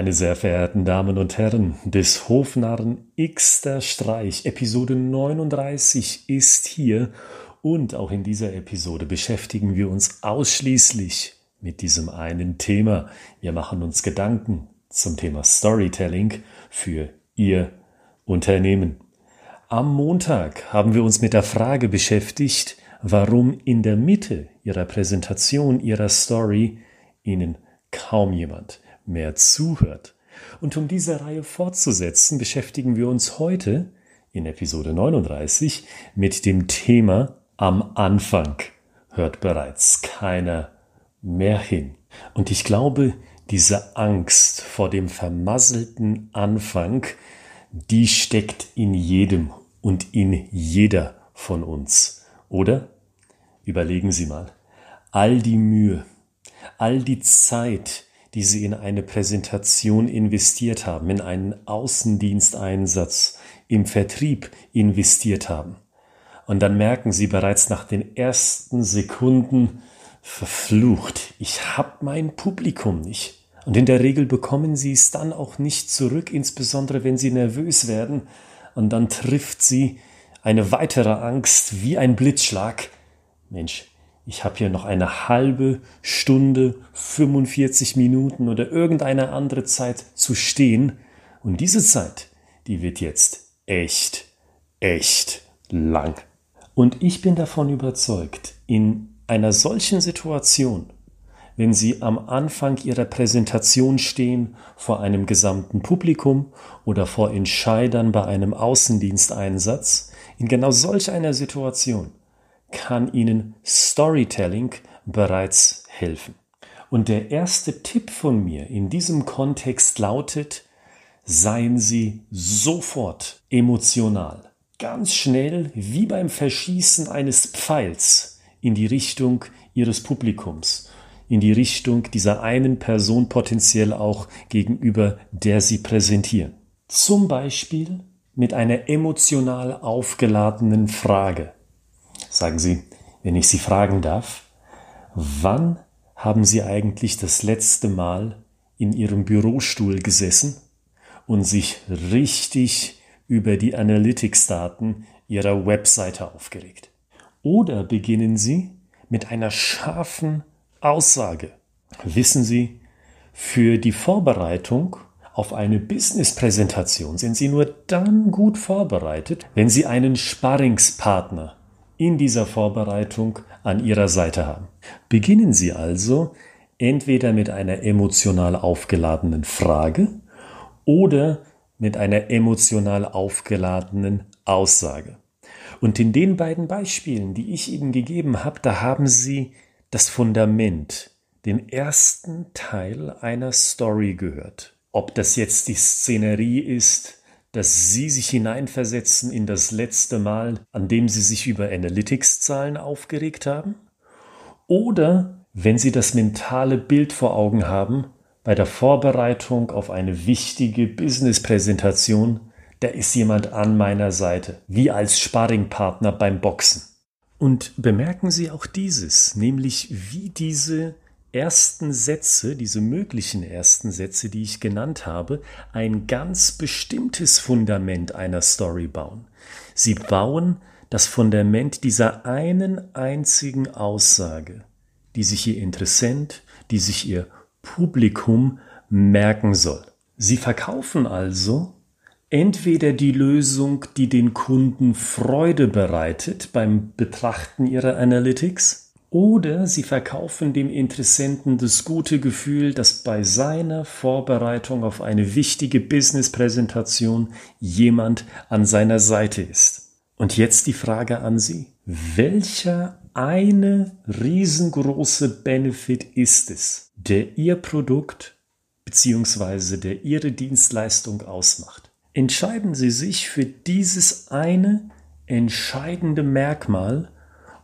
Meine sehr verehrten Damen und Herren, des Hofnarren X der Streich, Episode 39 ist hier und auch in dieser Episode beschäftigen wir uns ausschließlich mit diesem einen Thema. Wir machen uns Gedanken zum Thema Storytelling für Ihr Unternehmen. Am Montag haben wir uns mit der Frage beschäftigt, warum in der Mitte Ihrer Präsentation, Ihrer Story Ihnen kaum jemand mehr zuhört. Und um diese Reihe fortzusetzen, beschäftigen wir uns heute in Episode 39 mit dem Thema Am Anfang hört bereits keiner mehr hin. Und ich glaube, diese Angst vor dem vermasselten Anfang, die steckt in jedem und in jeder von uns. Oder? Überlegen Sie mal. All die Mühe, all die Zeit, die sie in eine Präsentation investiert haben, in einen Außendiensteinsatz, im Vertrieb investiert haben. Und dann merken sie bereits nach den ersten Sekunden, verflucht, ich hab mein Publikum nicht. Und in der Regel bekommen sie es dann auch nicht zurück, insbesondere wenn sie nervös werden. Und dann trifft sie eine weitere Angst wie ein Blitzschlag. Mensch, ich habe hier noch eine halbe Stunde, 45 Minuten oder irgendeine andere Zeit zu stehen. Und diese Zeit, die wird jetzt echt, echt lang. Und ich bin davon überzeugt, in einer solchen Situation, wenn Sie am Anfang Ihrer Präsentation stehen vor einem gesamten Publikum oder vor Entscheidern bei einem Außendiensteinsatz, in genau solch einer Situation kann Ihnen Storytelling bereits helfen. Und der erste Tipp von mir in diesem Kontext lautet, seien Sie sofort emotional, ganz schnell wie beim Verschießen eines Pfeils in die Richtung Ihres Publikums, in die Richtung dieser einen Person potenziell auch gegenüber der Sie präsentieren. Zum Beispiel mit einer emotional aufgeladenen Frage. Sagen Sie, wenn ich Sie fragen darf, wann haben Sie eigentlich das letzte Mal in Ihrem Bürostuhl gesessen und sich richtig über die Analytics-Daten Ihrer Webseite aufgeregt? Oder beginnen Sie mit einer scharfen Aussage. Wissen Sie, für die Vorbereitung auf eine Business-Präsentation sind Sie nur dann gut vorbereitet, wenn Sie einen Sparringspartner in dieser Vorbereitung an Ihrer Seite haben. Beginnen Sie also entweder mit einer emotional aufgeladenen Frage oder mit einer emotional aufgeladenen Aussage. Und in den beiden Beispielen, die ich Ihnen gegeben habe, da haben Sie das Fundament, den ersten Teil einer Story gehört. Ob das jetzt die Szenerie ist, dass Sie sich hineinversetzen in das letzte Mal, an dem Sie sich über Analytics-Zahlen aufgeregt haben? Oder wenn Sie das mentale Bild vor Augen haben, bei der Vorbereitung auf eine wichtige Business-Präsentation, da ist jemand an meiner Seite, wie als Sparringpartner beim Boxen. Und bemerken Sie auch dieses, nämlich wie diese ersten Sätze, diese möglichen ersten Sätze, die ich genannt habe, ein ganz bestimmtes Fundament einer Story bauen. Sie bauen das Fundament dieser einen einzigen Aussage, die sich Ihr Interessent, die sich Ihr Publikum merken soll. Sie verkaufen also entweder die Lösung, die den Kunden Freude bereitet beim Betrachten ihrer Analytics, oder sie verkaufen dem Interessenten das gute Gefühl, dass bei seiner Vorbereitung auf eine wichtige Business-Präsentation jemand an seiner Seite ist. Und jetzt die Frage an Sie. Welcher eine riesengroße Benefit ist es, der Ihr Produkt bzw. der Ihre Dienstleistung ausmacht? Entscheiden Sie sich für dieses eine entscheidende Merkmal,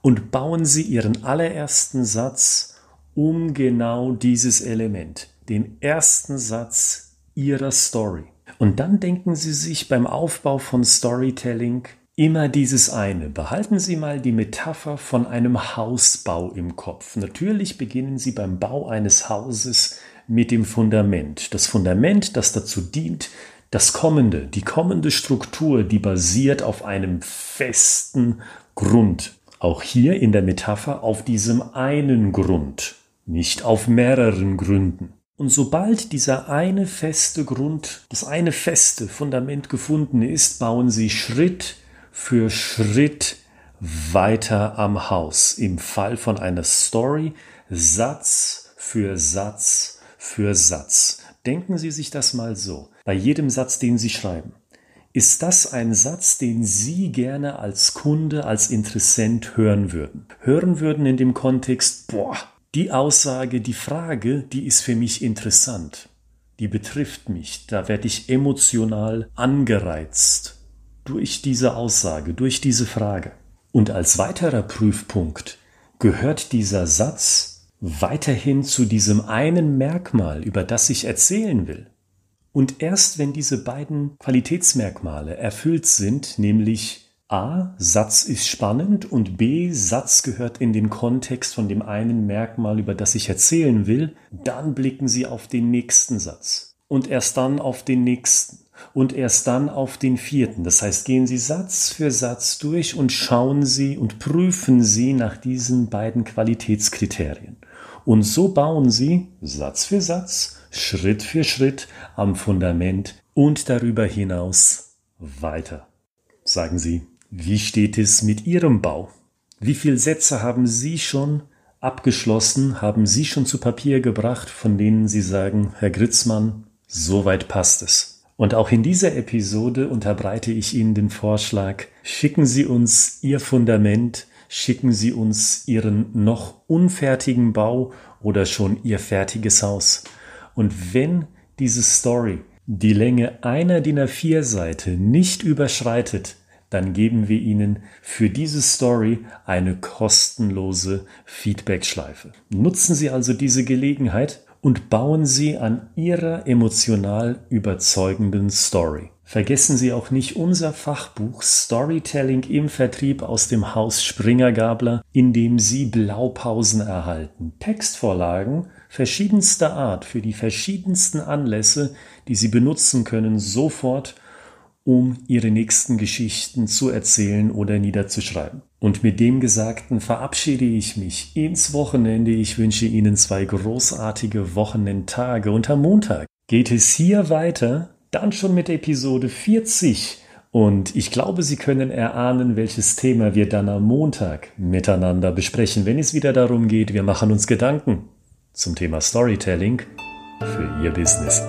und bauen Sie Ihren allerersten Satz um genau dieses Element, den ersten Satz Ihrer Story. Und dann denken Sie sich beim Aufbau von Storytelling immer dieses eine. Behalten Sie mal die Metapher von einem Hausbau im Kopf. Natürlich beginnen Sie beim Bau eines Hauses mit dem Fundament. Das Fundament, das dazu dient, das Kommende, die kommende Struktur, die basiert auf einem festen Grund. Auch hier in der Metapher auf diesem einen Grund, nicht auf mehreren Gründen. Und sobald dieser eine feste Grund, das eine feste Fundament gefunden ist, bauen sie Schritt für Schritt weiter am Haus. Im Fall von einer Story Satz für Satz für Satz. Denken Sie sich das mal so. Bei jedem Satz, den Sie schreiben, ist das ein Satz, den Sie gerne als Kunde, als Interessent hören würden? Hören würden in dem Kontext, boah, die Aussage, die Frage, die ist für mich interessant. Die betrifft mich. Da werde ich emotional angereizt durch diese Aussage, durch diese Frage. Und als weiterer Prüfpunkt gehört dieser Satz weiterhin zu diesem einen Merkmal, über das ich erzählen will. Und erst wenn diese beiden Qualitätsmerkmale erfüllt sind, nämlich A, Satz ist spannend und B, Satz gehört in den Kontext von dem einen Merkmal, über das ich erzählen will, dann blicken Sie auf den nächsten Satz und erst dann auf den nächsten und erst dann auf den vierten. Das heißt, gehen Sie Satz für Satz durch und schauen Sie und prüfen Sie nach diesen beiden Qualitätskriterien. Und so bauen Sie Satz für Satz, Schritt für Schritt am Fundament und darüber hinaus weiter. Sagen Sie, wie steht es mit Ihrem Bau? Wie viele Sätze haben Sie schon abgeschlossen, haben Sie schon zu Papier gebracht, von denen Sie sagen, Herr Gritzmann, soweit passt es. Und auch in dieser Episode unterbreite ich Ihnen den Vorschlag, schicken Sie uns Ihr Fundament, schicken Sie uns Ihren noch unfertigen Bau oder schon Ihr fertiges Haus. Und wenn diese Story die Länge einer DIN A4 Seite nicht überschreitet, dann geben wir Ihnen für diese Story eine kostenlose Feedback-Schleife. Nutzen Sie also diese Gelegenheit und bauen Sie an Ihrer emotional überzeugenden Story. Vergessen Sie auch nicht unser Fachbuch Storytelling im Vertrieb aus dem Haus Springer Gabler, in dem Sie Blaupausen erhalten, Textvorlagen verschiedenster Art für die verschiedensten Anlässe, die Sie benutzen können, sofort um ihre nächsten Geschichten zu erzählen oder niederzuschreiben. Und mit dem Gesagten verabschiede ich mich ins Wochenende. Ich wünsche Ihnen zwei großartige Wochenendtage. Und am Montag geht es hier weiter, dann schon mit Episode 40. Und ich glaube, Sie können erahnen, welches Thema wir dann am Montag miteinander besprechen, wenn es wieder darum geht, wir machen uns Gedanken zum Thema Storytelling für Ihr Business.